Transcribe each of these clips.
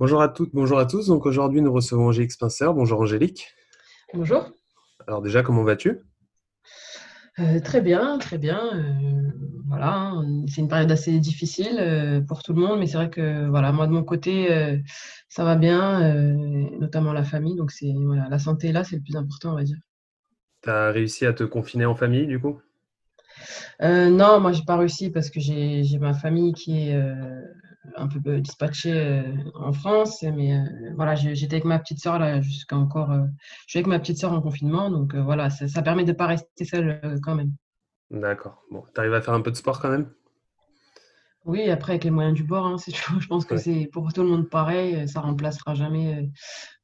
Bonjour à toutes, bonjour à tous. Donc aujourd'hui, nous recevons Angélique Spencer. Bonjour Angélique. Bonjour. Alors déjà, comment vas-tu? Euh, Très bien, très bien. Euh, voilà, hein, c'est une période assez difficile euh, pour tout le monde, mais c'est vrai que voilà, moi de mon côté, ça va bien, notamment la famille. Donc c'est voilà, la santé là, c'est le plus important, on va dire. Tu as réussi à te confiner en famille, du coup? Non, moi j'ai pas réussi parce que j'ai ma famille qui est un peu euh, dispatché euh, en France. Mais euh, voilà, j'étais avec ma petite soeur là jusqu'à encore. je suis avec ma petite soeur en confinement, donc voilà, ça, permet de ne pas rester seule quand même. D'accord. Bon, tu arrives à faire un peu de sport quand même? Oui, après avec les moyens du bord, hein, je pense que c'est pour tout le monde pareil. Ça remplacera jamais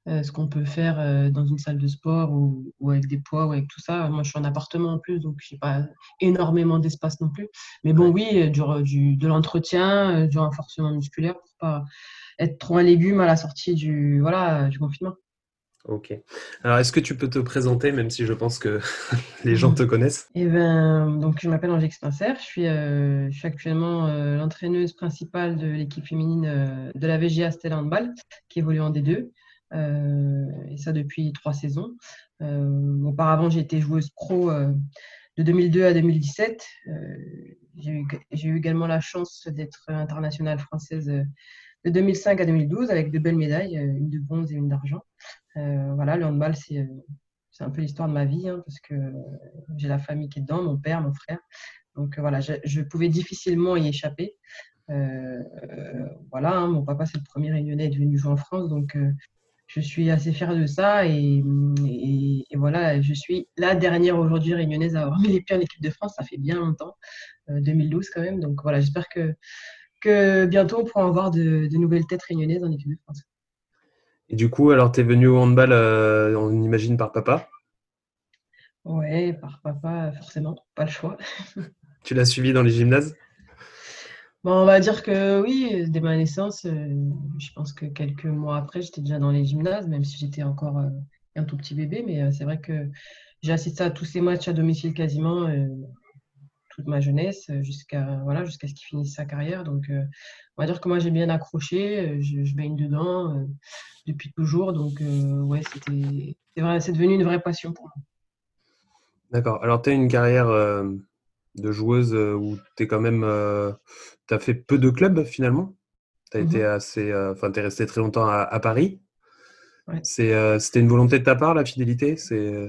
euh, ce qu'on peut faire euh, dans une salle de sport ou, avec des poids ou avec tout ça. Moi, je suis en appartement en plus, donc je n'ai pas énormément d'espace non plus. Mais bon, oui, euh, du, de l'entretien, du renforcement musculaire pour pas être trop un légume à la sortie du, voilà, du confinement. Ok. Alors, est-ce que tu peux te présenter, même si je pense que les gens te connaissent? Eh ben, donc, je m'appelle Angélique Spencer. Je suis, suis actuellement l'entraîneuse principale de l'équipe féminine de la VGA Stella Handball, qui évolue en D2. Euh, et ça depuis trois saisons. Euh, auparavant, j'ai été joueuse pro euh, de 2002 à 2017. j'ai eu, également la chance d'être internationale française de 2005 à 2012 avec de belles médailles, une de bronze et une d'argent. Voilà, le handball, c'est c'est un peu l'histoire de ma vie hein, parce que j'ai la famille qui est dedans, mon père, mon frère. Donc voilà, je, pouvais difficilement y échapper. voilà, hein, mon papa c'est le premier réunionnais venu jouer en France, donc je suis assez fière de ça et, voilà, je suis la dernière aujourd'hui réunionnaise à avoir mis les pieds en équipe de France. Ça fait bien longtemps, 2012 euh, quand même. Donc voilà, j'espère que, que bientôt on pourra avoir de, nouvelles têtes réunionnaises en équipe de France. Et du coup, alors tu es venu au handball, euh, on imagine par papa? Ouais, par papa, forcément, pas le choix. tu l'as suivi dans les gymnases? On va dire que oui, dès ma naissance, euh, je pense que quelques mois après, j'étais déjà dans les gymnases, même si j'étais encore euh, un tout petit bébé. Mais euh, c'est vrai que j'ai assisté à tous ces matchs à domicile quasiment toute ma jeunesse, jusqu'à voilà, jusqu'à ce qu'il finisse sa carrière. Donc, on va dire que moi, j'ai bien accroché, je, baigne dedans depuis toujours. Donc, ouais, c'était, c'est, devenu une vraie passion pour moi. D'accord. Alors, tu as une carrière de joueuse où tu es quand même tu as fait peu de clubs finalement? Tu as été mmh assez. Euh, enfin, tu es resté très longtemps à, Paris. Euh, c'était une volonté de ta part, la fidélité? C'est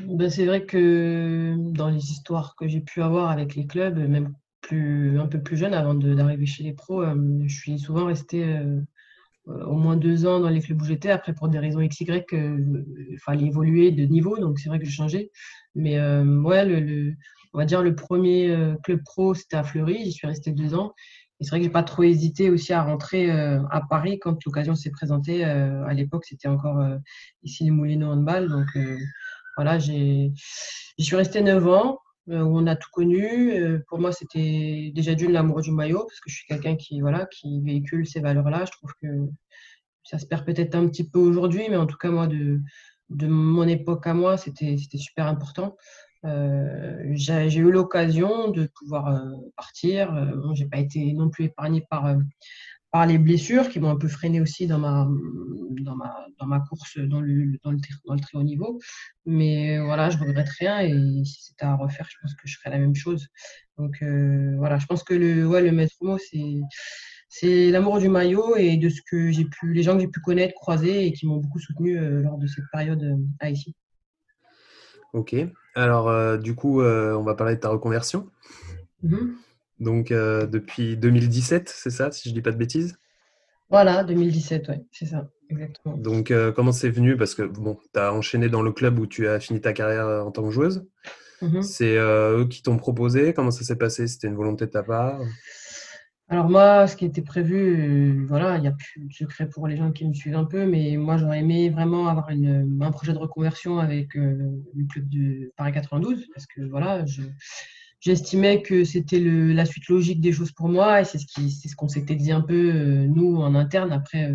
euh ben, vrai que dans les histoires que j'ai pu avoir avec les clubs, même plus, un peu plus jeune, avant d'arriver chez les pros, je suis souvent resté au moins deux ans dans les clubs où j'étais. Après, pour des raisons XY, il fallait évoluer de niveau, donc c'est vrai que j'ai changé. Mais ouais, on va dire le premier euh, club pro, c'était à Fleury. J'y suis resté deux ans. Et c'est vrai que j'ai pas trop hésité aussi à rentrer euh, à Paris quand l'occasion s'est présentée. Euh, à l'époque, c'était encore ici les Moulineaux handball. Voilà, j'y suis resté neuf ans où on a tout connu. pour moi, c'était déjà d'une l'amour du maillot parce que je suis quelqu'un qui voilà qui véhicule ces valeurs-là. Je trouve que ça se perd peut-être un petit peu aujourd'hui, mais en tout cas moi de de mon époque à moi, c'était super important. Euh, j'ai eu l'occasion de pouvoir euh, partir. Euh, bon, j'ai pas été non plus épargnée par, par les blessures qui m'ont un peu freiné aussi dans ma, dans ma, dans ma course dans le, dans, le, dans le très haut niveau. Mais voilà, je regrette rien et si c'était à refaire, je pense que je ferais la même chose. Donc voilà, je pense que le, ouais, le maître mot, c'est c'est l'amour du maillot et de ce que j'ai pu, les gens que j'ai pu connaître, croiser et qui m'ont beaucoup soutenu lors de cette période à ici. Ok. Alors, euh, du coup, euh, on va parler de ta reconversion. Mm-hmm. Donc, euh, depuis 2017, c'est ça, si je ne dis pas de bêtises? Voilà, 2017, oui, c'est ça, exactement. Donc, comment c'est venu? Parce que, bon, tu as enchaîné dans le club où tu as fini ta carrière en tant que joueuse. Mm-hmm. C'est eux qui t'ont proposé Comment ça s'est passé? C'était une volonté de ta part? Alors moi, ce qui était prévu, euh, voilà, il n'y a plus de secret pour les gens qui me suivent un peu, mais moi j'aurais aimé vraiment avoir une, un projet de reconversion avec euh, le club de Paris 92, parce que voilà, j'estimais que c'était la suite logique des choses pour moi, et c'est ce qu'on ce qu'on s'était dit un peu, euh, nous, en interne. Après,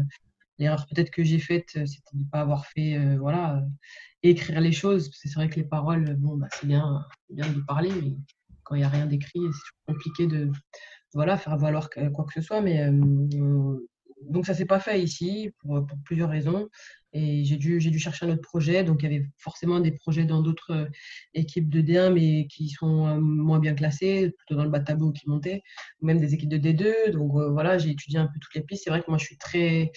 l'erreur peut-être que j'ai faite, c'était de ne pas avoir fait, voilà, écrire les choses, c'est vrai que les paroles, bon, bah, c'est bien, bien de parler, quand il n'y a rien d'écrit, c'est compliqué de voilà, faire valoir quoi que ce soit. Mais euh, donc ça s'est pas fait ici pour, plusieurs raisons. Et j'ai dû, dû chercher un autre projet. Donc il y avait forcément des projets dans d'autres euh, équipes de D1, mais qui sont euh, moins bien classées, plutôt dans le bas tableau qui montaient, ou même des équipes de D2. Donc voilà, j'ai étudié un peu toutes les pistes. C'est vrai que moi je suis très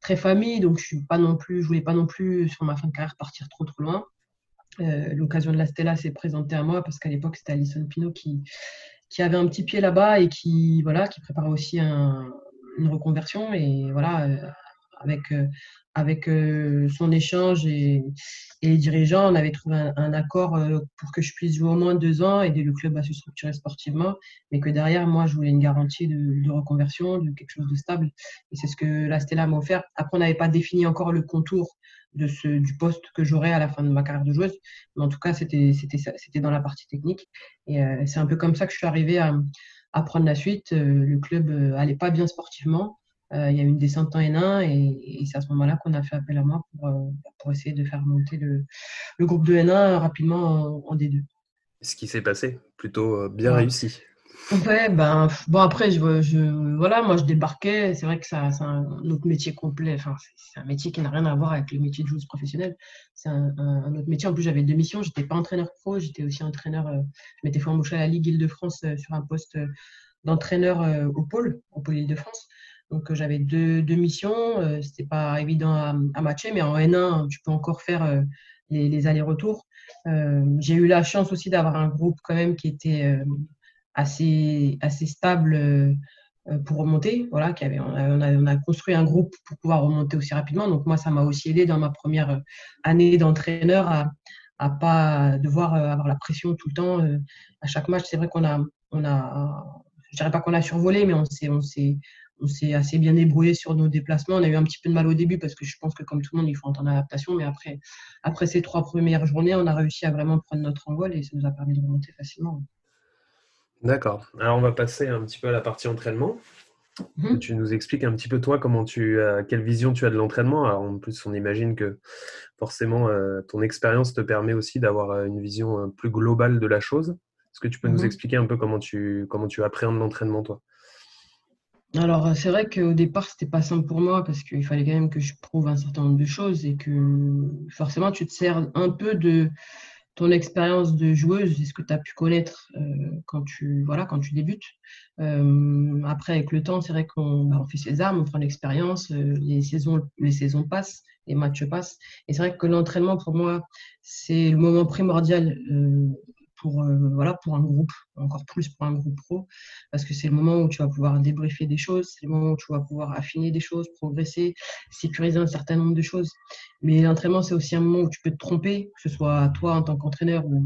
très famille, donc je suis voulais pas non plus sur ma fin de carrière partir trop trop loin. L'occasion de la Stella s'est présentée à moi parce qu'à l'époque c'était Alison Pino qui, qui avait un petit pied là-bas et qui, voilà, qui préparait aussi une reconversion. Et voilà, euh, avec, euh, avec euh, son échange et, les dirigeants, on avait trouvé un, accord pour que je puisse jouer au moins deux ans, aider le club à se structurer sportivement, mais que derrière, moi, je voulais une garantie de, reconversion, de quelque chose de stable. Et c'est ce que la Stella m'a offert. Après, on n'avait pas défini encore le contour de ce, du poste que j'aurais à la fin de ma carrière de joueuse. Mais en tout cas, c'était dans la partie technique. Et euh, c'est un peu comme ça que je suis arrivée à, prendre la suite. Euh, le club n'allait euh, pas bien sportivement. Il y a eu une descente en N1 et, c'est à ce moment-là qu'on a fait appel à moi pour, pour essayer de faire monter le, le, groupe de N1 rapidement en, D2. Ce qui s'est passé, plutôt bien réussi. Ouais, ben, bon, après, je, je, voilà, moi, je débarquais. C'est vrai que ça, c'est un autre métier complet. Enfin, c'est un métier qui n'a rien à voir avec le métier de joueuse professionnelle. C'est un, un, autre métier. En plus, j'avais deux missions. J'étais pas entraîneur pro, j'étais aussi entraîneur. Euh, je m'étais fait embaucher à la Ligue Île-de-France euh, sur un poste euh, d'entraîneur au pôle, au pôle Île-de-France. Donc, j'avais deux, deux missions. C'était pas évident à, matcher, mais en N1, tu peux encore faire les, les allers-retours. J'ai eu la chance aussi d'avoir un groupe quand même qui était assez, assez stable euh, euh, pour remonter. Voilà, qui on, a, on, a, construit un groupe pour pouvoir remonter aussi rapidement. Donc moi, ça m'a aussi aidé dans ma première année d'entraîneur à à pas devoir euh, avoir la pression tout le temps à chaque match. C'est vrai qu'on a, on a, je dirais pas qu'on a survolé, mais on s'est, on s'est assez bien débrouillé sur nos déplacements. On a eu un petit peu de mal au début parce que je pense que comme tout le monde, il faut entendre l'adaptation. Mais après, après ces trois premières journées, on a réussi à vraiment prendre notre envol et ça nous a permis de remonter facilement. D'accord. Alors on va passer un petit peu à la partie entraînement. Mhm. Tu nous expliques un petit peu toi comment tu quelle vision tu as de l'entraînement. Alors en plus on imagine que forcément euh, ton expérience te permet aussi d'avoir euh, une vision euh, plus globale de la chose. Est-ce que tu peux nous mhm. expliquer un peu comment tu comment tu appréhendes l'entraînement toi? Alors, c'est vrai qu'au départ, c'était pas simple pour moi parce qu'il fallait quand même que je prouve un certain nombre de choses et que forcément, tu te sers un peu de, ton expérience de joueuse, est-ce que tu as pu connaître euh, quand, tu, voilà, quand tu débutes euh, Après, avec le temps, c'est vrai qu'on bah, fait ses armes, on prend l'expérience, euh, les, saisons, les saisons passent, les matchs passent. Et c'est vrai que l'entraînement, pour moi, c'est le moment primordial pour, euh, voilà, pour un groupe, encore plus pour un groupe pro, parce que c'est le moment où tu vas pouvoir débriefer des choses, c'est le moment où tu vas pouvoir affiner des choses, progresser, sécuriser un certain nombre de choses. Mais l'entraînement, c'est aussi un moment où tu peux te tromper, que ce soit toi en tant qu'entraîneur ou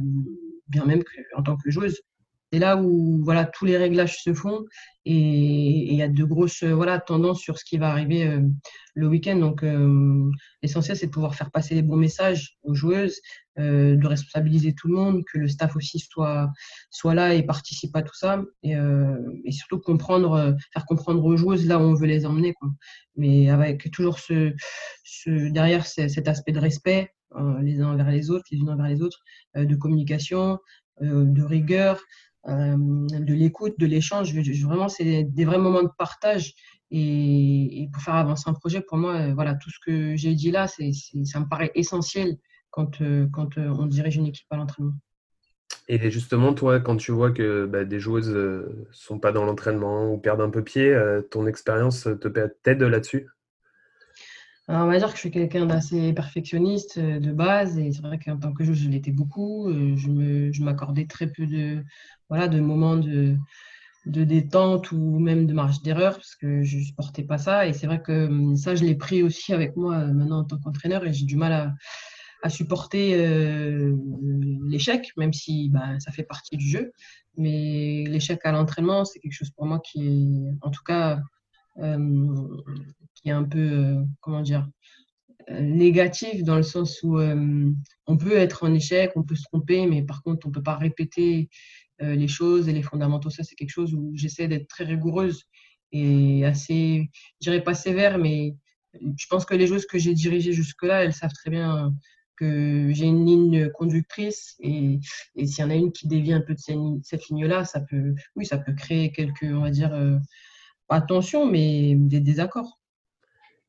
bien même en tant que joueuse. C'est là où voilà, tous les réglages se font et il y a de grosses voilà, tendances sur ce qui va arriver euh, le week-end. Donc, euh, l'essentiel, c'est de pouvoir faire passer les bons messages aux joueuses, euh, de responsabiliser tout le monde, que le staff aussi soit, soit là et participe à tout ça. Et, et surtout, comprendre, faire comprendre aux joueuses là où on veut les emmener. Quoi. Mais avec toujours ce, ce derrière cet aspect de respect les uns envers les autres, les unes envers les autres, de communication, de rigueur. Euh, de l'écoute, de l'échange. Vraiment, c'est des vrais moments de partage. Et, pour faire avancer un projet, pour moi, euh, voilà, tout ce que j'ai dit là, c'est, ça me paraît essentiel quand, euh, quand on dirige une équipe à l'entraînement. Et justement, toi, quand tu vois que bah, des joueuses ne sont pas dans l'entraînement ou perdent un peu pied, ton expérience te t'aide là-dessus? On va dire que je suis quelqu'un d'assez perfectionniste de base et c'est vrai qu'en tant que joueuse, je l'étais beaucoup. Je m'accordais très peu de, voilà, de moments de, de détente ou même de marge d'erreur parce que je ne supportais pas ça. Et c'est vrai que hum, ça, je l'ai pris aussi avec moi euh, maintenant en tant qu'entraîneur et j'ai du mal à, à supporter l'échec, même si bah, ça fait partie du jeu. Mais l'échec à l'entraînement, c'est quelque chose pour moi qui est, en tout cas, qui est un peu, comment dire, négatif dans le sens où on peut être en échec, on peut se tromper, mais par contre, on ne peut pas répéter les choses et les fondamentaux. Ça, c'est quelque chose où j'essaie d'être très rigoureuse et assez, je dirais pas sévère, mais je pense que les joueuses que j'ai dirigées jusque-là, elles savent très bien que j'ai une ligne conductrice et, et s'il y en a une qui dévie un peu de cette ligne-là, ça peut, oui, ça peut créer quelques, on va dire, euh, pas mais des désaccords.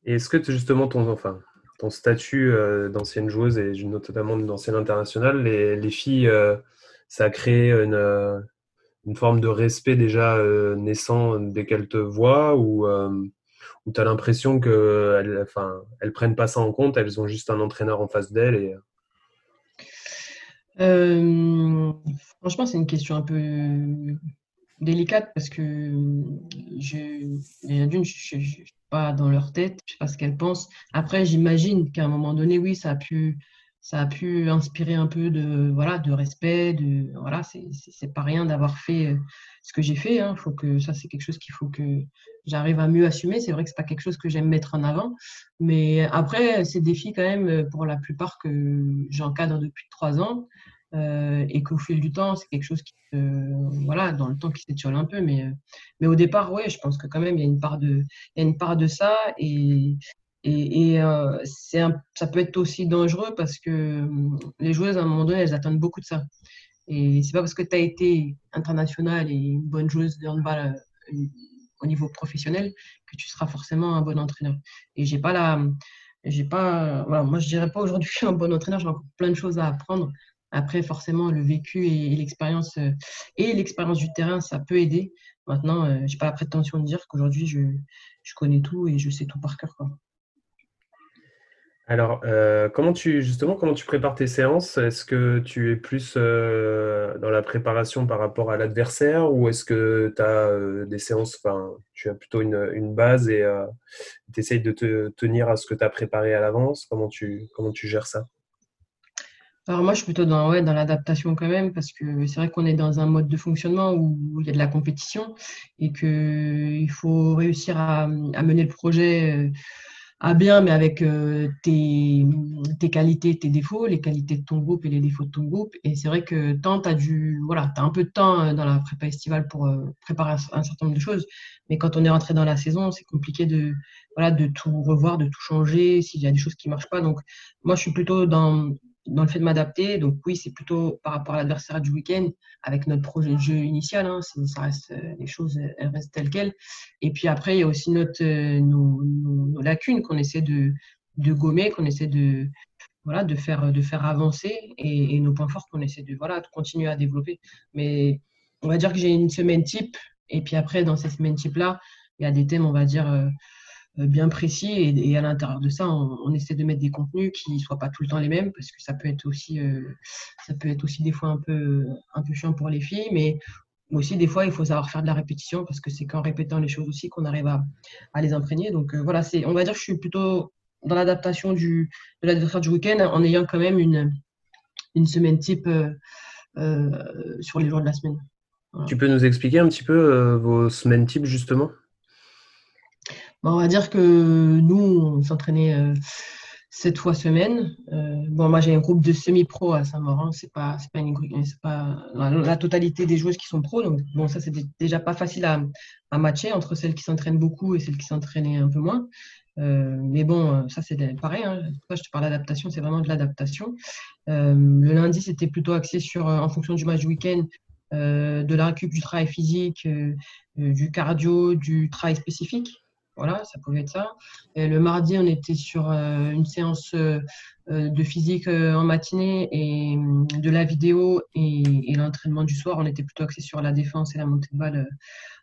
Et est-ce que justement ton, enfin, ton statut euh, d'ancienne joueuse et notamment d'ancienne internationale, les, les filles, euh, ça a créé une, forme de respect déjà naissant dès qu'elles te voient ou ou tu as l'impression qu'elles enfin, elles prennent pas ça en compte, elles ont juste un entraîneur en face d'elles. Euh, franchement, c'est une question un peu délicate parce que je, je ne suis pas dans leur tête, je sais pas ce qu'elles pensent. Après, j'imagine qu'à un moment donné, oui, ça a pu ça a pu inspirer un peu de, voilà, de respect. De, voilà, c'est pas rien d'avoir fait euh, ce que j'ai fait. Hein. Faut que, ça, c'est quelque chose qu'il faut que j'arrive à mieux assumer. C'est vrai que c'est pas quelque chose que j'aime mettre en avant. Mais après, c'est des filles quand même, pour la plupart, que j'encadre depuis trois ans. Euh, et qu'au fil du temps, c'est quelque chose qui, voilà, dans le temps qui s'étiole un peu. Mais, mais au départ, oui, je pense que quand même, il y a une part de, il y a une part de ça. Et, et, euh, ça peut être aussi dangereux parce que hum, les joueuses, à un moment donné, elles attendent beaucoup de ça. Et c'est pas parce que tu as été international et une bonne joueuse de handball euh, au niveau professionnel que tu seras forcément un bon entraîneur. Et j'ai pas la. J'ai pas, voilà, moi, je dirais pas aujourd'hui un bon entraîneur, j'ai encore plein de choses à apprendre. Après, forcément, le vécu et, l'expérience euh, et l'expérience du terrain, ça peut aider. Maintenant, j'ai pas la prétention de dire qu'aujourd'hui, je, je, connais tout et je sais tout par cœur. Quoi. Alors, euh, comment tu justement comment tu prépares tes séances? Est-ce que tu es plus euh, dans la préparation par rapport à l'adversaire ou est-ce que tu as euh, des séances, tu as plutôt une, base et tu essayes de te tenir à ce que tu as préparé à l'avance? Comment tu, comment tu gères ça? Alors moi, je suis plutôt dans, l'adaptation quand même, parce que c'est vrai qu'on est dans un mode de fonctionnement où il y a de la compétition et qu'il faut réussir à mener le projet à bien, mais avec euh, tes, tes, qualités, tes défauts, les qualités de ton groupe et les défauts de ton groupe. Et c'est vrai que tant tu as, du, voilà, as un peu de temps euh, dans la prépa estivale pour euh, préparer un certain nombre de choses, mais quand on est rentré dans la saison, c'est compliqué de, voilà, de tout revoir, de tout changer, s'il y a des choses qui marchent pas. Donc, moi, je suis plutôt dans, dans le fait de m'adapter. Donc oui, c'est plutôt par rapport à l'adversaire du week-end avec notre projet de jeu initial. Hein, ça reste, euh, les choses elles restent telles quelles. Et puis après, il y a aussi notre, euh, nos, lacunes qu'on essaie de, de gommer, qu'on essaie de, voilà, de, faire, de faire avancer et, nos points forts qu'on essaie de, voilà, de continuer à développer. Mais on va dire que j'ai une semaine type. Et puis après, dans cette semaine type-là, il y a des thèmes, on va dire, euh, bien précis et, à l'intérieur de ça, on, essaie de mettre des contenus qui ne soient pas tout le temps les mêmes parce que ça peut être aussi, euh, ça peut être aussi des fois un peu, un peu chiant pour les filles, mais aussi des fois il faut savoir faire de la répétition parce que c'est qu'en répétant les choses aussi qu'on arrive à, à, les imprégner. Donc euh, voilà, c'est, on va dire que je suis plutôt dans l'adaptation du, de l'adversaire du week-end en ayant quand même une, une semaine type sur les jours de la semaine. Tu peux nous expliquer un petit peu vos semaines types justement? On va dire que nous, on s'entraînait euh, sept fois semaine. Euh, bon, moi, j'ai un groupe de semi-pro à Saint-Maurent. C'est pas, c'est pas, une, c'est pas la, totalité des joueuses qui sont pros. Donc, bon, ça, c'est déjà pas facile à, à matcher entre celles qui s'entraînent beaucoup et celles qui s'entraînaient un peu moins. Euh, mais bon, ça c'est pareil. Hein. je te parle d'adaptation, c'est vraiment de l'adaptation. le lundi, c'était plutôt axé sur, en fonction du match du week-end, de la récup, du travail physique, du cardio, du travail spécifique. Voilà, ça pouvait être ça. Le mardi, on était sur euh, une séance euh, euh, de physique en matinée et de la vidéo et, l'entraînement du soir. On était plutôt axé sur la défense et la montée de balle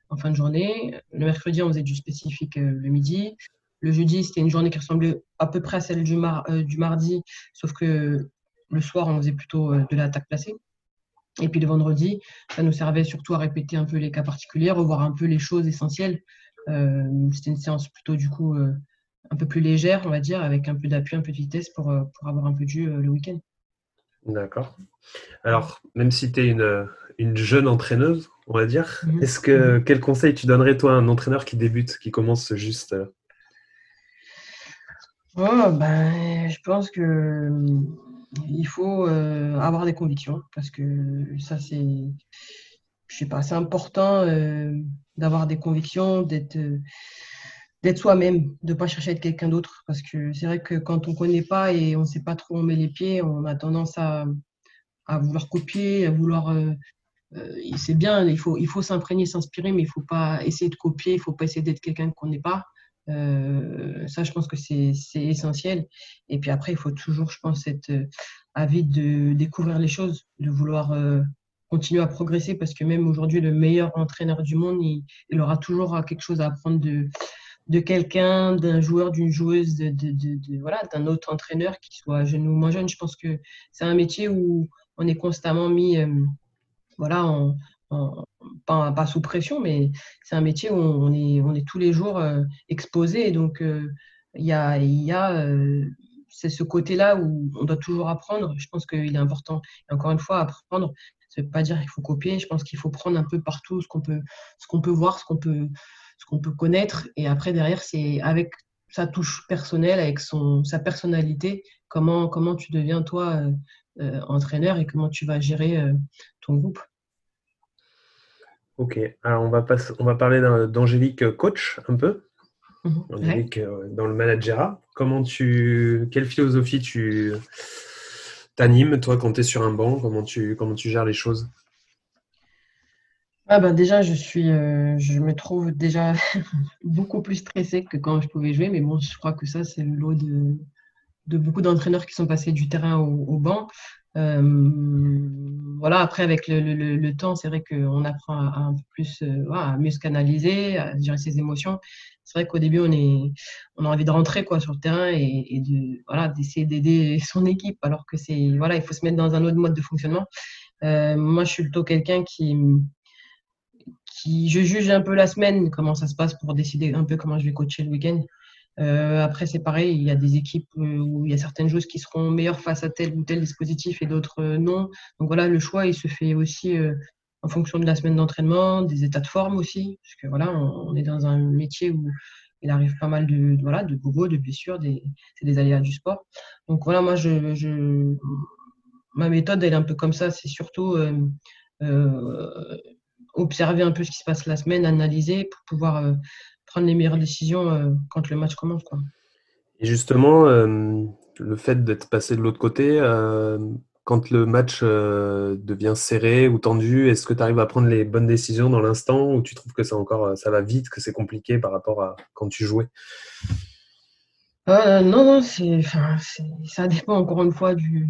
en fin de journée. Le mercredi, on faisait du spécifique le midi. Le jeudi, c'était une journée qui ressemblait à peu près à celle du, du mardi, sauf que le soir, on faisait plutôt de l'attaque placée. Et puis le vendredi, ça nous servait surtout à répéter un peu les cas particuliers, revoir un peu les choses essentielles c'était une séance plutôt du coup euh, un peu plus légère, on va dire, avec un peu d'appui, un peu de vitesse pour, pour avoir un peu de jus le week-end. D'accord. Alors, même si tu es une, une, jeune entraîneuse, on va dire, mhm. est-ce que mhm. quel conseil tu donnerais toi à un entraîneur qui débute, qui commence juste oh, ben, Je pense que il faut euh, avoir des convictions parce que ça, c'est, je sais pas, c'est important euh, d'avoir des convictions, d'être, d'être soi-même, de ne pas chercher à être quelqu'un d'autre. Parce que c'est vrai que quand on ne connaît pas et on ne sait pas trop où on met les pieds, on a tendance à, à vouloir copier, à vouloir. Euh, c'est bien, il faut, il faut s'imprégner, s'inspirer, mais il ne faut pas essayer de copier, il ne faut pas essayer d'être quelqu'un qu'on n'est pas. Euh, ça, je pense que c'est essentiel. Et puis après, il faut toujours, je pense, être euh, avide de découvrir les choses, de vouloir euh, continuer à progresser parce que même aujourd'hui, le meilleur entraîneur du monde, il, aura toujours quelque chose à apprendre de, de quelqu'un, d'un joueur, d'une joueuse, de, de, de voilà, d'un autre entraîneur, qui soit jeune ou moins jeune. Je pense que c'est un métier où on est constamment mis voilà, en, pas, sous pression, mais c'est un métier où on est, on est tous les jours euh, exposé. donc, euh, il y a, y a euh, c'est ce côté-là où on doit toujours apprendre. Je pense qu'il est important. Encore une fois, apprendre, ça ne veut pas dire qu'il faut copier. Je pense qu'il faut prendre un peu partout ce qu'on peut, ce qu'on peut voir, ce qu'on peut, ce qu'on peut connaître. Et après, derrière, c'est avec sa touche personnelle, avec son, sa personnalité, comment, comment tu deviens toi entraîneur et comment tu vas gérer ton groupe. Ok, alors on va, on va parler d'Angélique euh, coach un peu. Mhm. Angélique euh, dans le managerat. Comment tu, quelle philosophie tu t'animes toi quand tu sur un banc Comment tu, comment tu gères les choses? Ah ben déjà, je suis, euh, je me trouve déjà beaucoup plus stressée que quand je pouvais jouer, mais bon, je crois que ça, c'est le lot de, de beaucoup d'entraîneurs qui sont passés du terrain au banc. Euh, voilà, après, avec le, temps, c'est vrai qu'on apprend à, plus, euh, mieux se canaliser, à gérer ses émotions. C'est vrai qu'au début, on, est, on a envie de rentrer quoi, sur le terrain et, de, voilà, d'essayer d'aider son équipe, alors que c'est, voilà, il faut se mettre dans un autre mode de fonctionnement. Euh, moi, je suis plutôt quelqu'un qui, qui, je juge un peu la semaine, comment ça se passe pour décider un peu comment je vais coacher le week-end. Euh, après, c'est pareil, il y a des équipes euh, où il y a certaines choses qui seront meilleures face à tel ou tel dispositif et d'autres euh, non. Donc voilà, le choix, il se fait aussi en fonction de la semaine d'entraînement, des états de forme aussi, parce que voilà, on, est dans un métier où il arrive pas mal de, voilà, de bobos, de blessures, c'est des aléas du sport. Donc voilà, moi, je, ma méthode, elle est un peu comme ça, c'est surtout observer un peu ce qui se passe la semaine, analyser pour pouvoir prendre les meilleures décisions euh, quand le match commence. Et justement, euh, le fait d'être passé de l'autre côté, euh, quand le match devient serré ou tendu, est-ce que tu arrives à prendre les bonnes décisions dans l'instant ou tu trouves que ça, encore, ça va vite, que c'est compliqué par rapport à quand tu jouais? Non, non, c'est, ça dépend encore une fois du,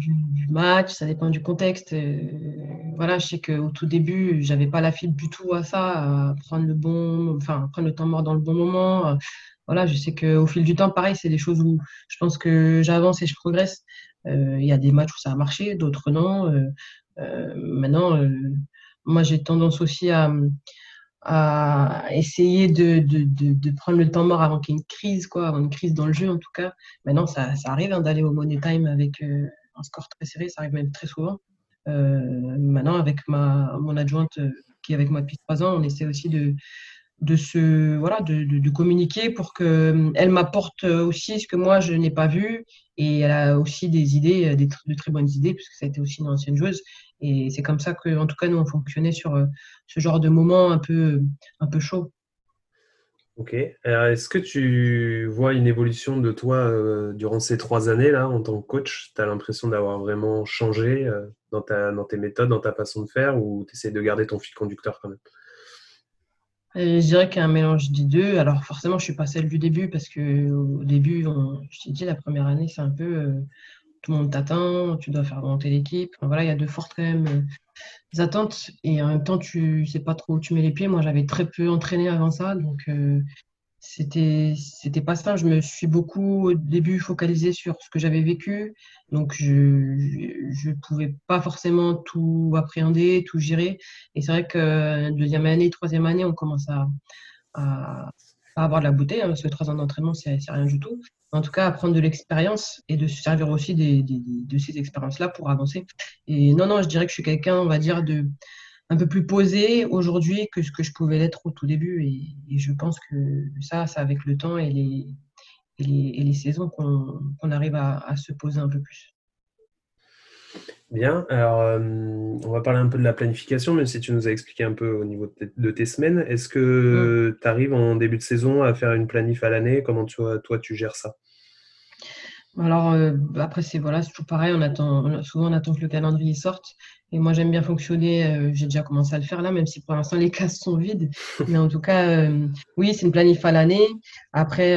match, ça dépend du contexte. voilà, je sais qu'au tout début, j'avais pas la fibre du tout à ça, à prendre le bon, enfin, prendre le temps mort dans le bon moment. Voilà, je sais qu'au fil du temps, pareil, c'est des choses où je pense que j'avance et je progresse. Il y a des matchs où ça a marché, d'autres non. maintenant, moi, j'ai tendance aussi à, à essayer de, de, de, prendre le temps mort avant qu'il y ait une crise, quoi, avant une crise dans le jeu en tout cas. Maintenant, ça, ça arrive hein, d'aller au money time avec euh, un score très serré, ça arrive même très souvent. Euh, maintenant, avec ma, mon adjointe euh, qui est avec moi depuis trois ans, on essaie aussi de, de se voilà de, de, communiquer pour que elle m'apporte aussi ce que moi je n'ai pas vu. Et elle a aussi des idées des, de très bonnes idées puisque ça a été aussi une ancienne joueuse. Et c'est comme ça que en tout cas nous on fonctionnait sur ce genre de moment un peu un peu chaud. Ok. Est-ce que tu vois une évolution de toi durant ces trois années là en tant que coach? Tu as l'impression d'avoir vraiment changé dans ta dans tes méthodes dans ta façon de faire ou tu essaies de garder ton fil conducteur quand même? Je dirais qu'il y a un mélange des deux. Alors forcément, je suis pas celle du début parce que au début, je t'ai dit, la première année, c'est un peu euh, tout le monde t'attend, tu dois faire monter l'équipe. voilà, il y a de fortes quand même euh, attentes et en même temps, tu sais pas trop où tu mets les pieds. Moi, j'avais très peu entraîné avant ça, donc euh, c'était c'était pas ça. Je me suis beaucoup au début focalisé sur ce que j'avais vécu, donc je je pouvais pas forcément tout appréhender, tout gérer. Et c'est vrai que deuxième année, troisième année, on commence à, à pas avoir de la bouteille, hein, parce que trois ans d'entraînement, c'est rien du tout. En tout cas, apprendre de l'expérience et de se servir aussi des, de ces expériences-là pour avancer. Et non, non, je dirais que je suis quelqu'un, on va dire, de un peu plus posé aujourd'hui que ce que je pouvais l'être au tout début. Et, je pense que ça, c'est avec le temps et les, et les, saisons qu'on arrive à, se poser un peu plus. Bien, alors euh, on va parler un peu de la planification, même si tu nous as expliqué un peu au niveau de tes, semaines. Est-ce que mm. tu arrives en début de saison à faire une planif à l'année? Comment toi, toi tu gères ça? Alors euh, après c'est voilà c'est toujours pareil on attend souvent on attend que le calendrier sorte et moi j'aime bien fonctionner euh, j'ai déjà commencé à le faire là même si pour l'instant les cases sont vides mais en tout cas oui c'est une planif à l'année après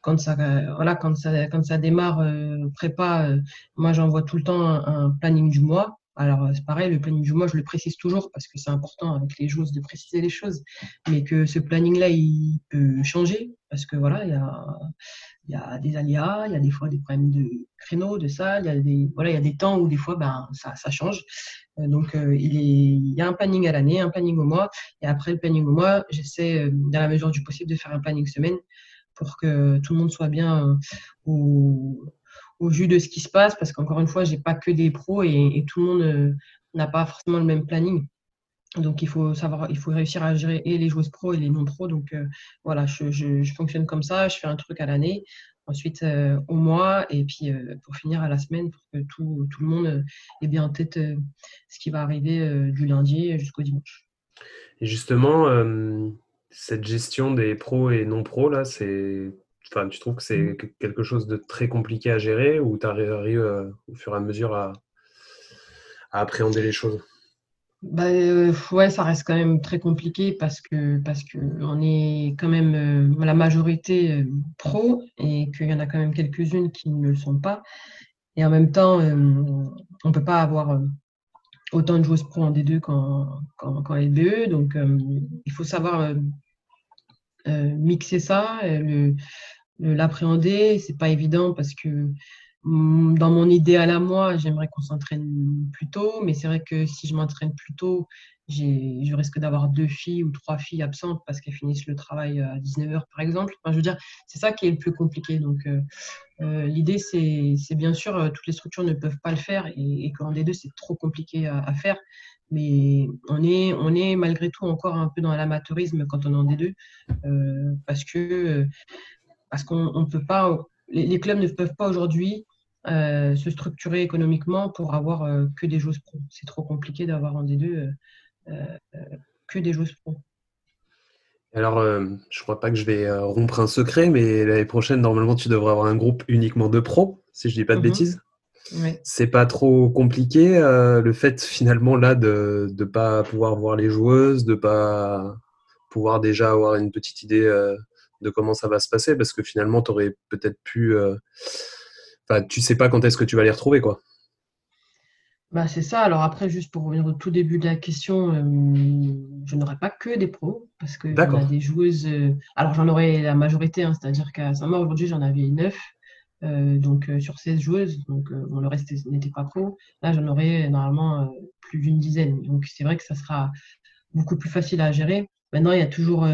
quand ça, voilà, quand ça, quand ça démarre euh, prépa, euh, moi j'envoie tout le temps un, planning du mois. Alors c'est pareil, le planning du mois, je le précise toujours parce que c'est important avec les choses de préciser les choses, mais que ce planning-là, il peut changer parce que voilà, il y a, il des aléas, il y a des fois des problèmes de créneaux, de salle, il y a des, voilà, il des temps où des fois ben, ça, change. Euh, donc il, est, il y a un planning à l'année, un planning au mois, et après le planning au mois, j'essaie dans la mesure du possible de faire un planning semaine pour que tout le monde soit bien euh, au, au jus de ce qui se passe, parce qu'encore une fois, j'ai pas que des pros et, tout le monde euh, n'a pas forcément le même planning. Donc il faut savoir, il faut réussir à gérer et les joueuses pros et les non pros. Donc euh, voilà, je, je, fonctionne comme ça, je fais un truc à l'année, ensuite au mois et puis pour finir à la semaine pour que tout, tout le monde ait bien en tête ce qui va arriver du lundi jusqu'au dimanche. Et justement, cette gestion des pros et non pros, là, c'est. Enfin, tu trouves que c'est mmh. quelque chose de très compliqué à gérer ou tu arrives euh, au fur et à mesure à, appréhender les choses? Bah, euh, ouais, ça reste quand même très compliqué parce que parce que on est quand même euh, la majorité pro et qu'il y en a quand même quelques-unes qui ne le sont pas. Et en même temps, on peut pas avoir autant de joueuses pro en D2 qu'en qu LBE. Donc, il faut savoir euh, mixer ça, l'appréhender. C'est pas évident parce que mm, dans mon idéal à moi, j'aimerais qu'on s'entraîne plus tôt, mais c'est vrai que si je m'entraîne plus tôt, je risque d'avoir deux filles ou trois filles absentes parce qu'elles finissent le travail à 19h par exemple. Je veux dire, c'est ça qui est le plus compliqué. Donc, euh, euh, l'idée, c'est bien sûr, toutes les structures ne peuvent pas le faire et, et qu'en D2, c'est trop compliqué à, faire. Mais on est, on est malgré tout encore un peu dans l'amateurisme quand on est en D2 euh, parce que parce qu'on peut pas, les, clubs ne peuvent pas aujourd'hui euh, se structurer économiquement pour avoir euh, que des joueuses pro. C'est trop compliqué d'avoir en D2 que des joueuses pro. Alors, je crois pas que je vais rompre un secret, mais l'année prochaine, normalement, tu devrais avoir un groupe uniquement de pros, si je dis pas de mhm. bêtises. C'est pas trop compliqué euh, le fait finalement là de ne pas pouvoir voir les joueuses, de pas pouvoir déjà avoir une petite idée euh, de comment ça va se passer parce que finalement tu aurais peut-être pu. Euh, enfin, tu sais pas quand est-ce que tu vas les retrouver quoi. Bah, c'est ça. Alors après, juste pour revenir au tout début de la question, je n'aurai pas que des pros parce que a des joueuses. alors j'en aurai la majorité, hein, c'est-à-dire qu'à Saint-Maur aujourd'hui j'en avais neuf. Euh, donc euh, sur 16 joueuses, donc euh, le reste n'était pas pro. Là, j'en aurais normalement plus d'une dizaine. Donc c'est vrai que ça sera beaucoup plus facile à gérer. Maintenant, il y a toujours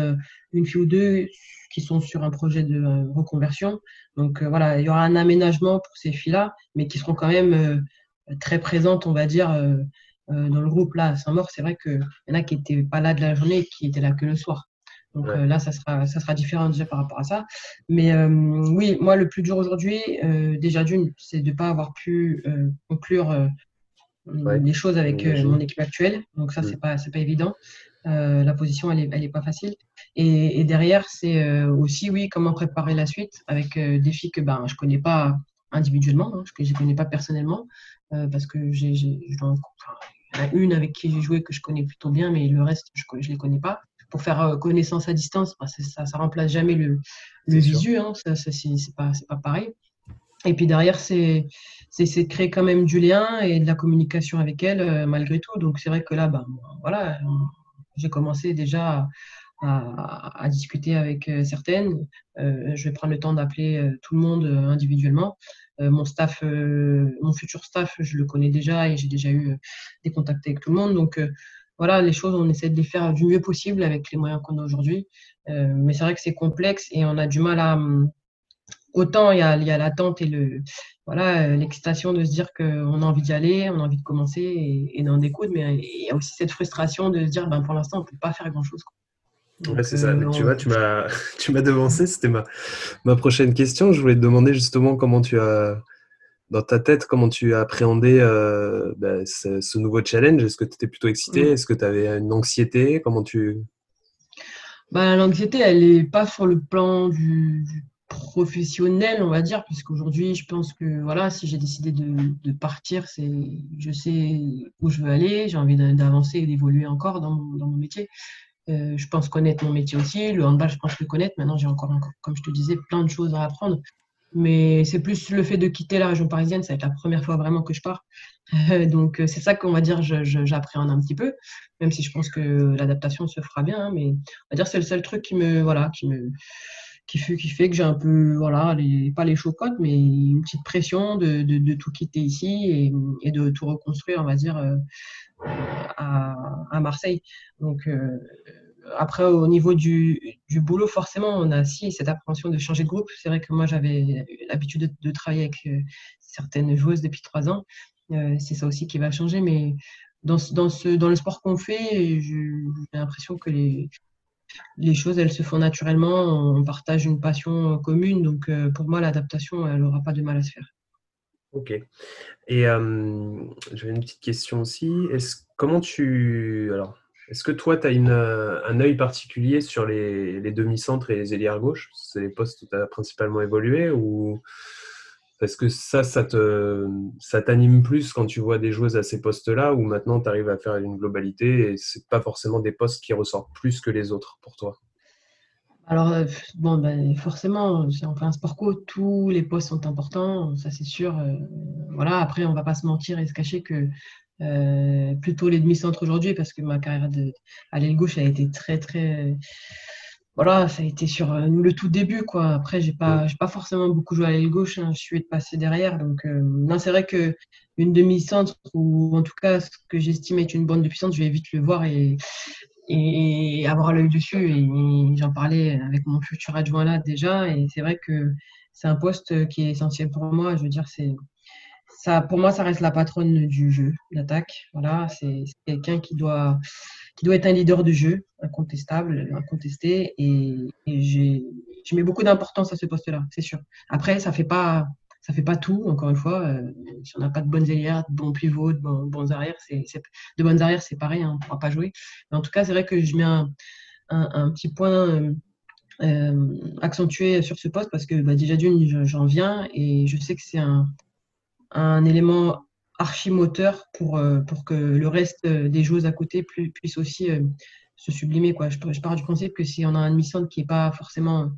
une fille ou deux qui sont sur un projet de reconversion. Donc voilà, il y aura un aménagement pour ces filles-là, mais qui seront quand même très présentes, on va dire, dans le groupe. Là, à Saint-Maur, c'est vrai qu'il y en a qui n'étaient pas là de la journée, qui étaient là que le soir. Donc euh, là, ça sera, ça sera différent déjà par rapport à ça. Mais euh, oui, moi, le plus dur aujourd'hui, euh, déjà d'une, c'est de ne pas avoir pu conclure les choses avec mon équipe actuelle. Donc ça, c'est mm. pas, c'est pas évident. la position, elle est, elle est pas facile. Et, et derrière, c'est aussi, oui, comment préparer la suite avec des filles que ben, je connais pas individuellement, hein, que je ne connais pas personnellement, parce que j'ai, j'ai, il y en a une avec qui j'ai joué que je connais plutôt bien, mais le reste, je ne les connais pas pour faire euh, connaissance à distance, ça, ça remplace jamais le, le visu, hein, ça, c'est pas, pas pareil. Et puis derrière, c'est de créer quand même du lien et de la communication avec elle euh, malgré tout. Donc c'est vrai que là, ben, voilà, j'ai commencé déjà à, discuter avec euh, certaines. je vais prendre le temps d'appeler tout le monde individuellement. mon staff, mon futur staff, je le connais déjà et j'ai déjà eu des contacts avec tout le monde. Donc voilà, les choses, on essaie de les faire du mieux possible avec les moyens qu'on a aujourd'hui. mais c'est vrai que c'est complexe et on a du mal à. Autant il y a, l'attente et le, voilà, l'excitation de se dire qu'on a envie d'y aller, on a envie de commencer et, d'en découdre, mais il y a aussi cette frustration de se dire ben, pour l'instant, on ne peut pas faire c'est ça. tu vois, tu m'as, tu m'as devancé. C'était ma, ma prochaine question. Je voulais te demander justement comment tu as, dans ta tête, comment tu as appréhendé euh, bah, ce, nouveau challenge. Est-ce que tu étais plutôt excité? Mm. Est-ce que tu avais une anxiété? Comment tu. Bah, l'anxiété, elle n'est pas sur le plan du, professionnel, on va dire, puisqu'aujourd'hui, je pense que voilà, si j'ai décidé de, de partir, c'est, je sais où je veux aller, j'ai envie d'avancer et d'évoluer encore dans, dans mon métier. Euh, je pense connaître mon métier aussi. Le handball, je pense le connaître. Maintenant, j'ai encore, comme je te disais, plein de choses à apprendre. Mais c'est plus le fait de quitter la région parisienne. Ça va être la première fois vraiment que je pars. donc, euh, c'est ça qu'on va dire, j'appréhende un petit peu. Même si je pense que l'adaptation se fera bien. Hein, mais on va dire c'est le seul truc qui me, voilà, qui me, qui fait, que j'ai un peu, voilà, pas les chocottes, mais une petite pression de, de, tout quitter ici et, de tout reconstruire, on va dire, euh, à, Marseille. Donc, euh, après, au niveau du, du, boulot, forcément, on a aussi cette appréhension de changer de groupe. C'est vrai que moi, j'avais l'habitude de, de, travailler avec euh, certaines joueuses depuis trois ans. c'est ça aussi qui va changer, mais dans, dans, ce, dans le sport qu'on fait, j'ai l'impression que les, les choses, elles se font naturellement. On partage une passion commune. Donc, euh, pour moi, l'adaptation, elle n'aura pas de mal à se faire. Ok. Et euh, j'avais une petite question aussi. Est-ce, tu. Que toi, tu as une, un œil particulier sur les, demi-centres et les ailières gauche C'est les postes où tu as principalement évolué ou est-ce que ça, ça te, ça t'anime plus quand tu vois des joueuses à ces postes-là ou maintenant tu arrives à faire une globalité et c'est pas forcément des postes qui ressortent plus que les autres pour toi? Alors, euh, bon, ben, forcément, si on fait un sport co, tous les postes sont importants, ça c'est sûr. Euh, voilà, après, on va pas se mentir et se cacher que euh, plutôt les demi-centres aujourd'hui, parce que ma carrière à l'aile gauche a été très, très voilà, ça a été sur euh, le tout début, quoi. Après, j'ai pas, j'ai pas forcément beaucoup joué à l'aile gauche. Hein. Je suis de passer derrière. Donc, euh, non, c'est vrai que une demi-centre, ou en tout cas ce que j'estime être une bande de puissance, je vais vite le voir et, et avoir l'œil dessus. Et, j'en parlais avec mon futur adjoint là déjà. Et c'est vrai que c'est un poste qui est essentiel pour moi. Je veux dire, c'est ça, pour moi, ça reste la patronne du jeu, l'attaque. Voilà, c'est quelqu'un qui doit qui doit être un leader de jeu, incontestable, incontesté. Et, je mets beaucoup d'importance à ce poste-là, c'est sûr. Après, ça fait fait pas tout, encore une fois. Euh, si on n'a pas de bonnes ailières, de bons pivots, de bons, arrières, de bonnes arrières, c'est pareil, hein, on ne pourra pas jouer. Mais en tout cas, c'est vrai que je mets un, un, petit point euh, euh, accentué sur ce poste parce que bah, déjà d'une, j'en viens et je sais que c'est un, un élément archimoteur pour, euh, pour que le reste euh, des joueuses à côté puisse aussi euh, se sublimer. Quoi. Je, je, pars du principe que si on a un demi qui n'est pas forcément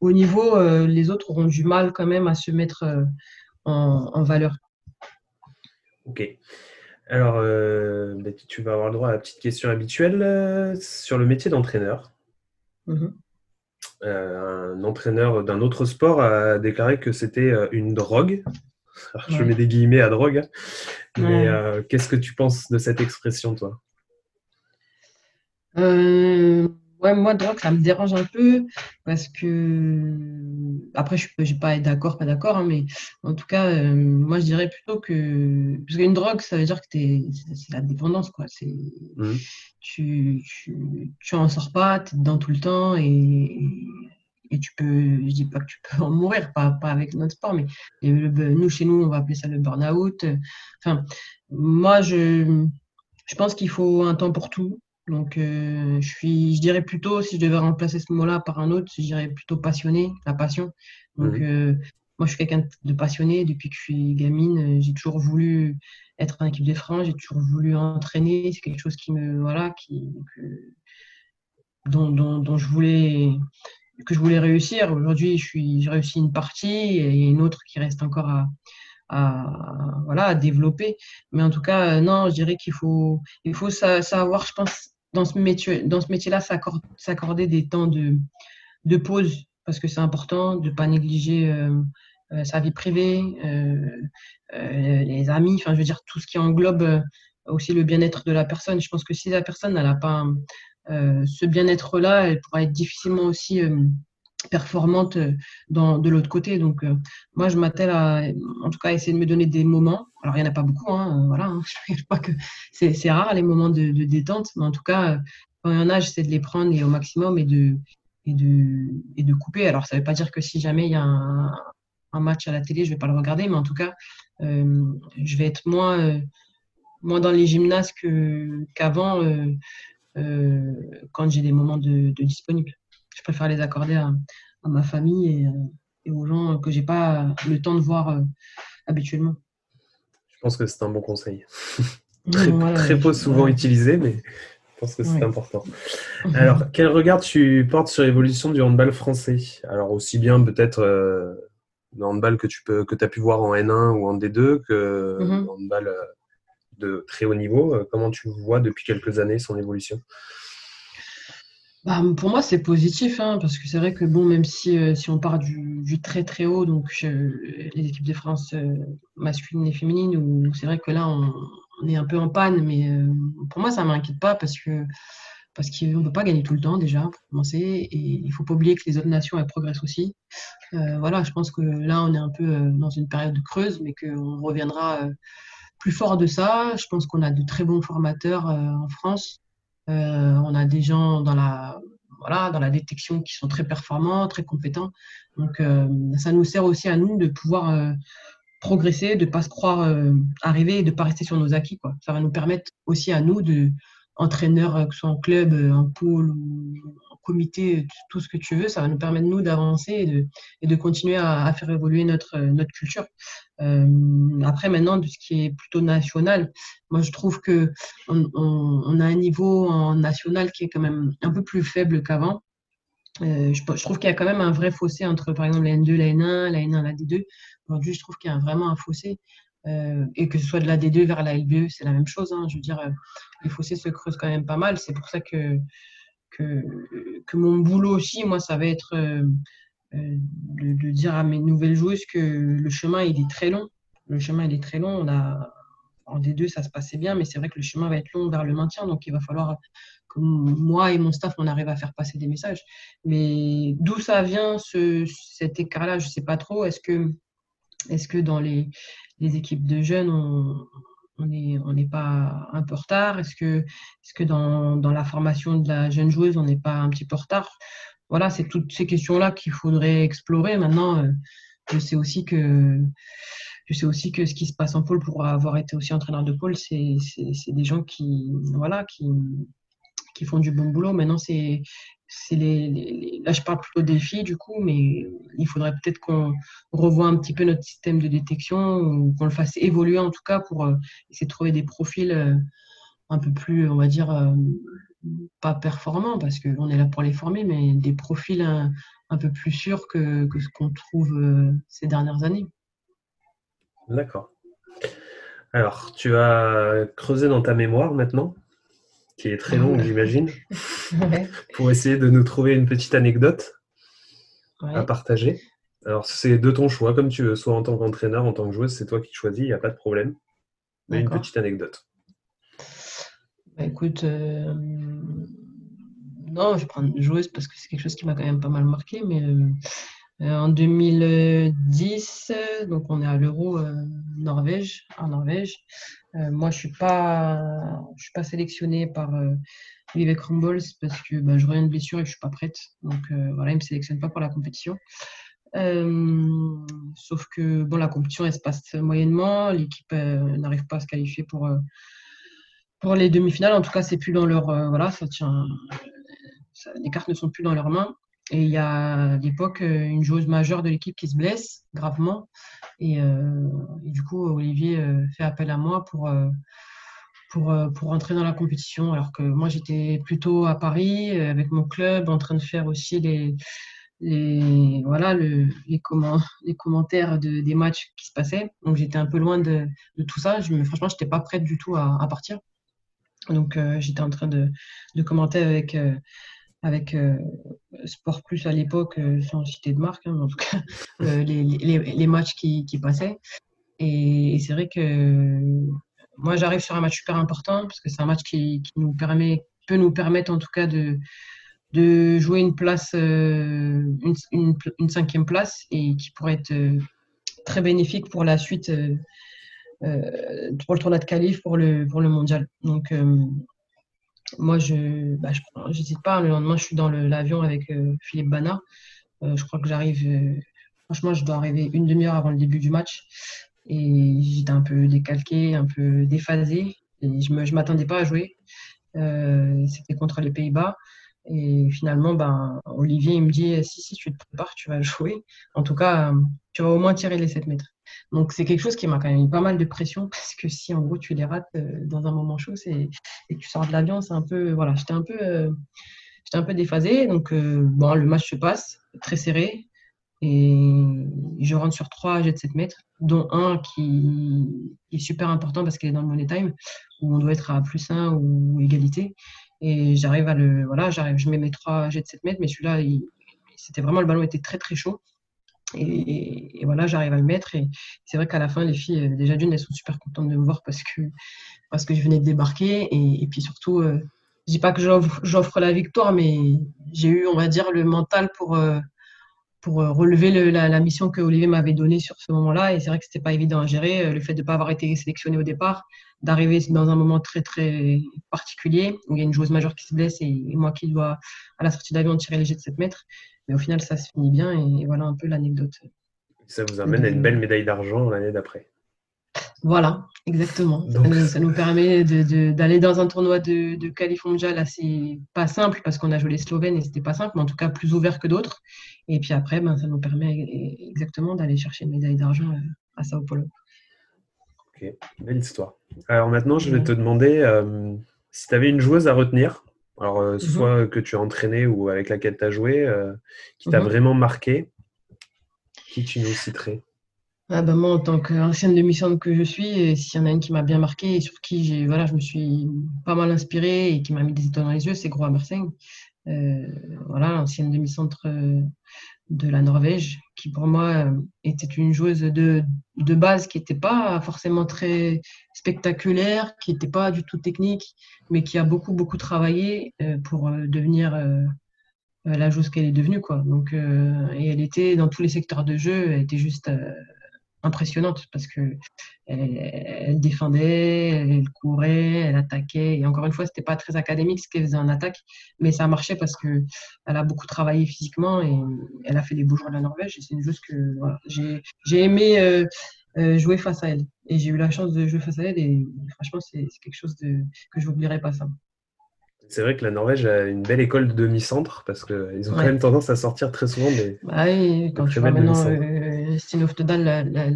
au niveau, les autres auront du mal quand même à se mettre en, valeur. Ok. Alors, bah, tu vas avoir le droit à la petite question habituelle sur le métier d'entraîneur. Mm-hmm. un entraîneur d'un autre sport a déclaré que c'était une drogue je mets des guillemets à drogue. Hein. Mais euh, qu'est-ce que tu penses de cette expression, toi? Euh, ouais, Moi, drogue, ça me dérange un peu parce que. Après, je ne vais pas être d'accord, pas d'accord, hein, mais en tout cas, euh, moi, je dirais plutôt que. Parce qu'une drogue, ça veut dire que c'est la dépendance, quoi. Mmh. Tu, tu, tu en sors pas, tu es dedans tout le temps et et tu peux, je dis pas que tu peux en mourir, pas, pas avec notre sport, mais nous, chez nous, on va appeler ça le burn-out. Enfin, moi, je, je pense qu'il faut un temps pour tout. Donc, euh, je, suis, je dirais plutôt, si je devais remplacer ce mot-là par un autre, je dirais plutôt passionné, la passion. Donc, euh, moi, je suis quelqu'un de passionné. Depuis que je suis gamine, j'ai toujours voulu être en équipe de France, j'ai toujours voulu entraîner. C'est quelque chose qui me, voilà, qui, dont, dont, dont, je voulais, que je voulais réussir. Aujourd'hui, j'ai réussi une partie et une autre qui reste encore à, voilà, à développer. Mais en tout cas, non, je dirais qu'il faut, il faut savoir, je pense, dans ce métier, dans ce métier-là, s'accorder des temps de, de pause parce que c'est important de ne pas négliger euh, euh, sa vie privée, euh, les amis, enfin, je veux dire, tout ce qui englobe aussi le bien-être de la personne. Je pense que si la personne n'a pas ce bien-être-là, elle pourra être difficilement aussi performante dans, de l'autre côté. Donc, moi, je m'attelle à, en tout cas, essayer de me donner des moments. Alors, il n'y en a pas beaucoup, hein, voilà. Hein, je pas que c'est rare les moments de, détente, mais en tout cas, quand il y en a, j'essaie de les prendre au maximum et de, et de, et de couper. Alors, ça ne veut pas dire que si jamais il y a un, match à la télé, je ne vais pas le regarder, mais en tout cas, euh, je vais être moins, euh, dans les gymnases qu'avant euh, quand j'ai des moments de, de disponibles. Je préfère les accorder à, à ma famille et, et, aux gens que je n'ai pas le temps de voir habituellement. Je pense que c'est un bon conseil. très, très peu souvent utilisé, mais pense que c'est important. Alors, quel regard tu portes sur l'évolution du handball français? Alors, aussi bien peut-être euh, le handball que tu peux, que as pu voir en N1 ou en D2 que le mhm. handball euh, de très haut niveau. Euh, comment tu vois depuis quelques années son évolution? Bah, pour moi, c'est positif, hein, parce que c'est vrai que bon, même si, si on part du, très très haut, donc les équipes de France masculines et féminines, c'est vrai que là, on, est un peu en panne, mais euh, pour moi, ça ne m'inquiète pas parce que parce qu'on ne peut pas gagner tout le temps déjà, pour commencer, et il ne faut pas oublier que les autres nations, elles progressent aussi. Euh, voilà, je pense que là, on est un peu euh, dans une période creuse, mais qu'on reviendra plus fort de ça. Je pense qu'on a de très bons formateurs en France. on a des gens dans la, voilà, dans la détection qui sont très performants, très compétents. Donc, ça nous sert aussi à nous de pouvoir progresser, de ne pas se croire euh, arriver et de ne pas rester sur nos acquis. Ça va nous permettre aussi à nous, de, entraîneurs, euh, que ce soit en club, euh, en pôle ou comité, tout ce que tu veux, ça va nous permettre, nous, d'avancer et de, continuer à, faire évoluer notre, culture. après, maintenant, de ce qui est plutôt national, moi, je trouve que on, a un niveau en national qui est quand même un peu plus faible qu'avant. je, je, trouve qu'il y a quand même un vrai fossé entre, par exemple, la N2, la N1, la N1, la D2. Aujourd'hui, je trouve qu'il y a vraiment un fossé. Euh, et que ce soit de la D2 vers la LBE, c'est la même chose. Hein. Je veux dire, euh, les fossés se creusent quand même pas mal. C'est pour ça que, que, mon boulot aussi, moi, ça va être euh, de, dire à mes nouvelles joueuses que le chemin, il est très long. Le chemin, il est très long. On a, en D2, ça se passait bien, mais c'est vrai que le chemin va être long vers le maintien. Donc, il va falloir que moi et mon staff, on arrive à faire passer des messages. Mais d'où ça vient, ce, cet écart-là, je ne sais pas trop. Est-ce que est-ce que dans les, équipes de jeunes, on n'est on pas un peu retard? Est-ce que, que dans, la formation de la jeune joueuse, on n'est pas un petit peu retard? Voilà, c'est toutes ces questions-là qu'il faudrait explorer. Maintenant, euh, je sais aussi que je sais aussi que ce qui se passe en pôle, pour avoir été aussi entraîneur de pôle, c'est des gens qui, voilà, qui, qui font du bon boulot. Maintenant, c'est les, là je parle plutôt des filles du coup, mais il faudrait peut-être qu'on revoie un petit peu notre système de détection ou qu'on le fasse évoluer en tout cas pour euh, essayer de trouver des profils euh, un peu plus, on va dire, euh, pas performants parce qu'on est là pour les former, mais des profils un, peu plus sûrs que, que ce qu'on trouve ces dernières années. D'accord. Alors, tu as creusé dans ta mémoire maintenant? Qui est très longue, j'imagine, pour essayer de nous trouver une petite anecdote à partager. Alors, c'est de ton choix, comme tu veux, soit en tant qu'entraîneur, en tant que joueuse, c'est toi qui choisis, il n'y a pas de problème. Mais une petite anecdote. Bah, écoute, euh, non, je prends une joueuse parce que c'est quelque chose qui m'a quand même pas mal marqué, mais euh, euh, en 2010, donc on est à l'Euro Norvège, en Norvège. Euh, moi, je suis pas, je suis pas sélectionnée par euh, Vivek Rumbles parce que je reviens de blessure et que je suis pas prête. Donc euh, voilà, il me sélectionne pas pour la compétition. sauf que bon, la compétition elle se passe moyennement, l'équipe n'arrive pas à se qualifier pour pour les demi-finales. En tout cas, c'est plus dans leur voilà, ça tient, les cartes ne sont plus dans leurs mains. Et il y a à l'époque une joueuse majeure de l'équipe qui se blesse gravement. Et, euh, du coup, Olivier euh, fait appel à moi pour, euh, pour, pour entrer dans la compétition. Alors que moi, j'étais plutôt à Paris avec mon club en train de faire aussi les, les, voilà, le, les, comment, les commentaires de, des matchs qui se passaient. Donc j'étais un peu loin de, tout ça. Je, franchement, je n'étais pas prête du tout à, partir. Donc j'étais en train de commenter avec, avec euh, Sport Plus à l'époque, euh, sans citer de marque, hein, en tout cas, euh, les, les, les, matchs qui, qui, passaient. Et, c'est vrai que moi, j'arrive sur un match super important parce que c'est un match qui, nous permet, peut nous permettre en tout cas de, de jouer une place, une, une, cinquième place et qui pourrait être très bénéfique pour la suite, pour le tournoi de qualif, pour le, pour le mondial. Donc, moi, je bah, pas. Le lendemain, je suis dans l'avion avec Philippe Bana. je crois que j'arrive, franchement, je dois arriver une demi-heure avant le début du match. Et j'étais un peu décalqué, un peu déphasé. Et je ne m'attendais pas à jouer. Euh, c'était contre les Pays-Bas. Et finalement, ben, Olivier il me dit si, si, tu te prépares, tu vas jouer. En tout cas, tu vas au moins tirer les 7 mètres. Donc, c'est quelque chose qui m'a quand même mis pas mal de pression parce que si en gros tu les rates euh, dans un moment chaud et que tu sors de l'avion, c'est un peu. Voilà, j'étais un peu. Euh, j'étais un peu déphasé. Donc, bon, le match se passe, très serré. Et je rentre sur trois jets de 7 mètres, dont un qui est super important parce qu'il est dans le money time, où on doit être à plus 1 ou égalité. Et j'arrive à le. Voilà, j'arrive, je mets mes trois jets de 7 mètres, mais celui-là, c'était vraiment le ballon était très très chaud. Et, voilà, j'arrive à le mettre. Et c'est vrai qu'à la fin, les filles, euh, déjà d'une, elles sont super contentes de me voir parce que, parce que je venais de débarquer. Et, puis surtout, euh, je dis pas que j'offre la victoire, mais j'ai eu, on va dire, le mental pour. Euh, pour euh, relever la, mission que Olivier m'avait donnée sur ce moment-là. Et c'est vrai que c'était pas évident à gérer. Le fait de ne pas avoir été sélectionné au départ, d'arriver dans un moment très très particulier où il y a une joueuse majeure qui se blesse et, moi qui dois à la sortie d'avion tirer les jets de 7 mètres. Mais au final, ça se finit bien et voilà un peu l'anecdote. Ça vous amène à une belle médaille d'argent l'année d'après. Voilà, exactement. Ça, nous permet d'aller dans un tournoi de, de mondial assez pas simple parce qu'on a joué les Slovènes et c'était pas simple, mais en tout cas plus ouvert que d'autres. Et puis après, ben, ça nous permet exactement d'aller chercher une médaille d'argent euh, à Sao Paulo. Ok, belle histoire. Alors maintenant, je vais te demander euh, si tu avais une joueuse à retenir, alors euh, mhm. soit que tu as entraîné ou avec laquelle tu as joué, qui t'a mhm. vraiment marqué, qui tu nous citerais? Ah bah, moi, en tant qu'ancienne demi-centre que je suis, s'il y en a une qui m'a bien marqué et sur qui voilà, je me suis pas mal inspirée et qui m'a mis des étoiles dans les yeux, c'est Groa Merseng. Euh, voilà, l'ancienne demi-centre euh, de la Norvège, qui pour moi euh, était une joueuse de, de base qui n'était pas forcément très spectaculaire, qui n'était pas du tout technique, mais qui a beaucoup, beaucoup travaillé pour devenir la joueuse qu'elle est devenue. Quoi. Donc, et elle était dans tous les secteurs de jeu, elle était juste impressionnante parce que elle, défendait, elle courait, elle attaquait. Et encore une fois, c'était pas très académique ce qu'elle faisait en attaque, mais ça marchait parce que elle a beaucoup travaillé physiquement et elle a fait des beaux jours de la Norvège. Et c'est une joueuse que j'ai aimé euh, euh, jouer face à elle. Et j'ai eu la chance de jouer face à elle et franchement, c'est quelque chose de, que je n'oublierai pas ça. C'est vrai que la Norvège a une belle école de demi-centre parce qu'ils ont quand même tendance à sortir très souvent des. Bah oui, quand tu vois maintenant euh, Stine la, la,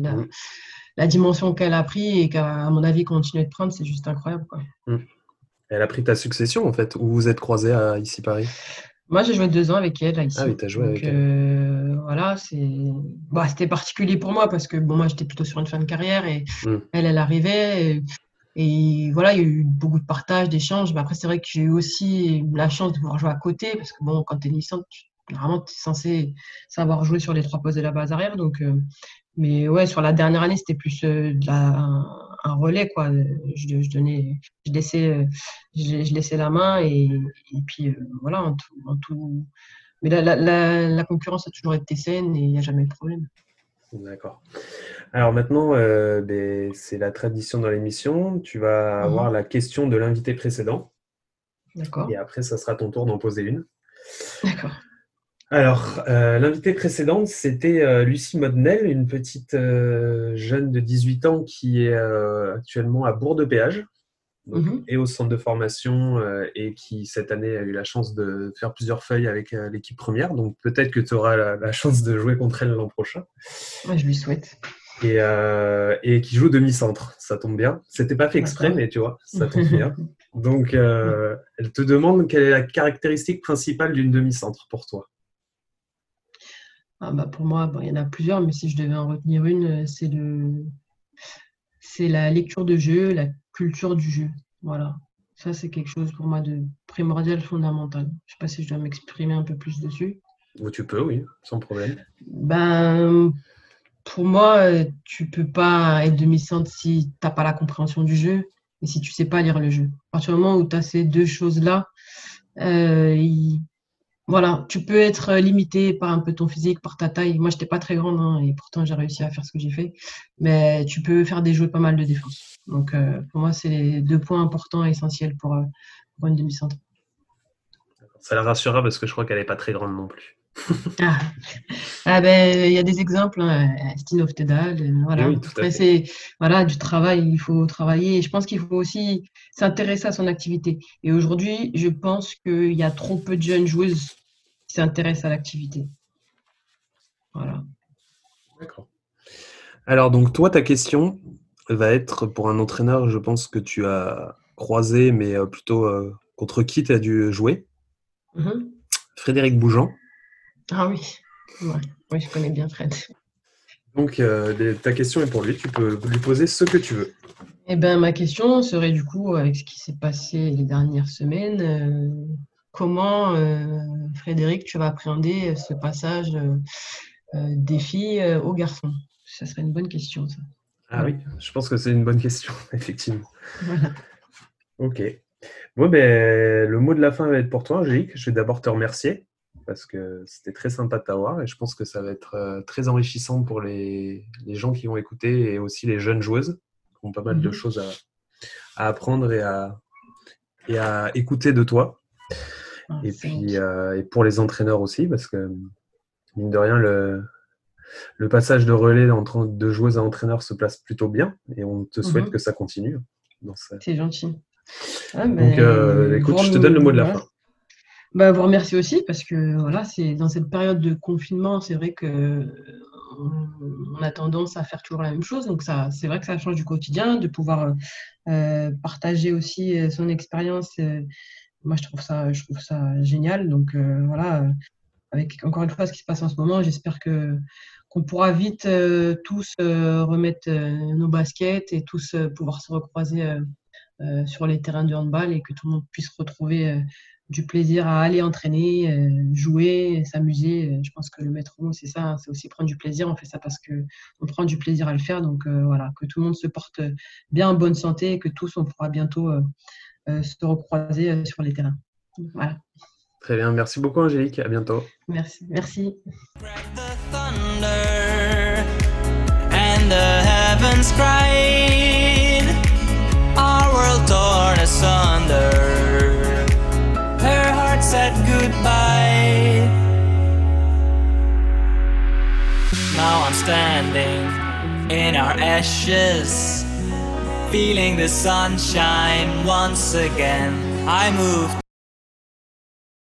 la, dimension qu'elle a pris et qu'à mon avis continue de prendre, c'est juste incroyable. Quoi. Mm. Elle a pris ta succession en fait, où vous êtes croisés à ici Paris? Moi j'ai joué deux ans avec elle ici. Ah oui, tu as joué avec elle. Euh, voilà, c'est... Bah, c'était particulier pour moi parce que bon, moi j'étais plutôt sur une fin de carrière et mm. elle, elle arrivait. Et voilà, il y a eu beaucoup de partage, d'échanges. Mais après, c'est vrai que j'ai eu aussi la chance de pouvoir jouer à côté, parce que bon, quand tu es licence, normalement, tu es censé savoir jouer sur les trois postes de la base arrière. Donc, euh, mais ouais, sur la dernière année, c'était plus euh, un, relais, quoi. Je, je, donnais, je laissais, euh, je, laissais la main et, et puis voilà, en tout, en tout. Mais la, la, la, concurrence a toujours été saine et il n'y a jamais eu de problème. D'accord. Alors maintenant, ben, c'est la tradition dans l'émission. Tu vas mhm. avoir la question de l'invité précédent. D'accord. Et après, ça sera ton tour d'en poser une. D'accord. Alors, euh, l'invité précédente, c'était euh, Lucie Modnel, une petite jeune de 18 ans qui est actuellement à Bourg-de-Péage. Mhm. et au centre de formation euh, et qui cette année a eu la chance de faire plusieurs feuilles avec euh, l'équipe première. Donc peut-être que tu auras la, chance de jouer contre elle l'an prochain. Je lui souhaite. Et, euh, et qui joue demi-centre, ça tombe bien. C'était pas fait exprès, mais tu vois, ça tombe bien. Donc, elle te demande quelle est la caractéristique principale d'une demi-centre pour toi. Ah bah pour moi, il y en a plusieurs, mais si je devais en retenir une, c'est le, c'est la lecture de jeu, la culture du jeu. Voilà. Ça, c'est quelque chose pour moi de primordial, fondamental. Je ne sais pas si je dois m'exprimer un peu plus dessus. tu peux, oui, sans problème. Ben, pour moi, tu peux pas être demi-centre si tu n'as pas la compréhension du jeu et si tu sais pas lire le jeu. À partir du moment où tu as ces deux choses-là, voilà, tu peux être limité par un peu ton physique, par ta taille. Moi, je n'étais pas très grande hein, et pourtant j'ai réussi à faire ce que j'ai fait. Mais tu peux faire des jeux pas mal de défense. Donc, pour moi, c'est les deux points importants et essentiels pour, pour une demi-centre. Ça la rassurera parce que je crois qu'elle n'est pas très grande non plus. ah. ah ben il y a des exemples, hein. Stine Tedal, euh, voilà. Après c'est voilà du travail, il faut travailler. je pense qu'il faut aussi s'intéresser à son activité. Et aujourd'hui, je pense qu'il y a trop peu de jeunes joueuses qui s'intéressent à l'activité. Voilà. D'accord. Alors donc toi, ta question va être pour un entraîneur, je pense que tu as croisé, mais euh, plutôt euh, contre qui tu as dû jouer? Mhm. Frédéric Bougeant. Ah oui, oui, je connais bien Fred. Donc, euh, ta question est pour lui. Tu peux lui poser ce que tu veux. Eh ben, ma question serait du coup, avec ce qui s'est passé les dernières semaines, euh, comment, euh, Frédéric, tu vas appréhender ce passage des filles aux garçons? Ça serait une bonne question, ça. Ah oui, je pense que c'est une bonne question, effectivement. Voilà. Ok. Bon, ben, le mot de la fin va être pour toi, Angélique. Je vais d'abord te remercier parce que c'était très sympa de t'avoir et je pense que ça va être euh, très enrichissant pour les, gens qui vont écouter et aussi les jeunes joueuses qui ont pas mal de mhm. choses à, apprendre et à, et à écouter de toi. Ah, et puis euh, et pour les entraîneurs aussi parce que mine de rien le, le passage de relais entre de joueuse à entraîneur se place plutôt bien et on te souhaite mhm. que ça continue. C'est gentil. Ah, Donc, euh, écoute, je te donne le mot de la fin. Bah, vous remercie aussi parce que voilà, c'est dans cette période de confinement, c'est vrai que on a tendance à faire toujours la même chose. Donc ça, c'est vrai que ça change du quotidien, de pouvoir euh, partager aussi euh, son expérience. moi, je trouve ça, je trouve ça génial. Donc voilà, avec encore une fois ce qui se passe en ce moment, j'espère que qu'on pourra vite tous remettre nos baskets et tous pouvoir se recroiser sur les terrains de handball et que tout le monde puisse retrouver du plaisir à aller entraîner, jouer, s'amuser. Je pense que le maître mot, c'est ça, hein, c'est aussi prendre du plaisir. On fait ça parce qu'on prend du plaisir à le faire. Donc voilà, que tout le monde se porte bien en bonne santé et que tous, on pourra bientôt se recroiser sur les terrains. Voilà. Très bien, merci beaucoup Angélique, à bientôt. Merci, merci. Said goodbye. Now I'm standing in our ashes, feeling the sunshine once again. I moved.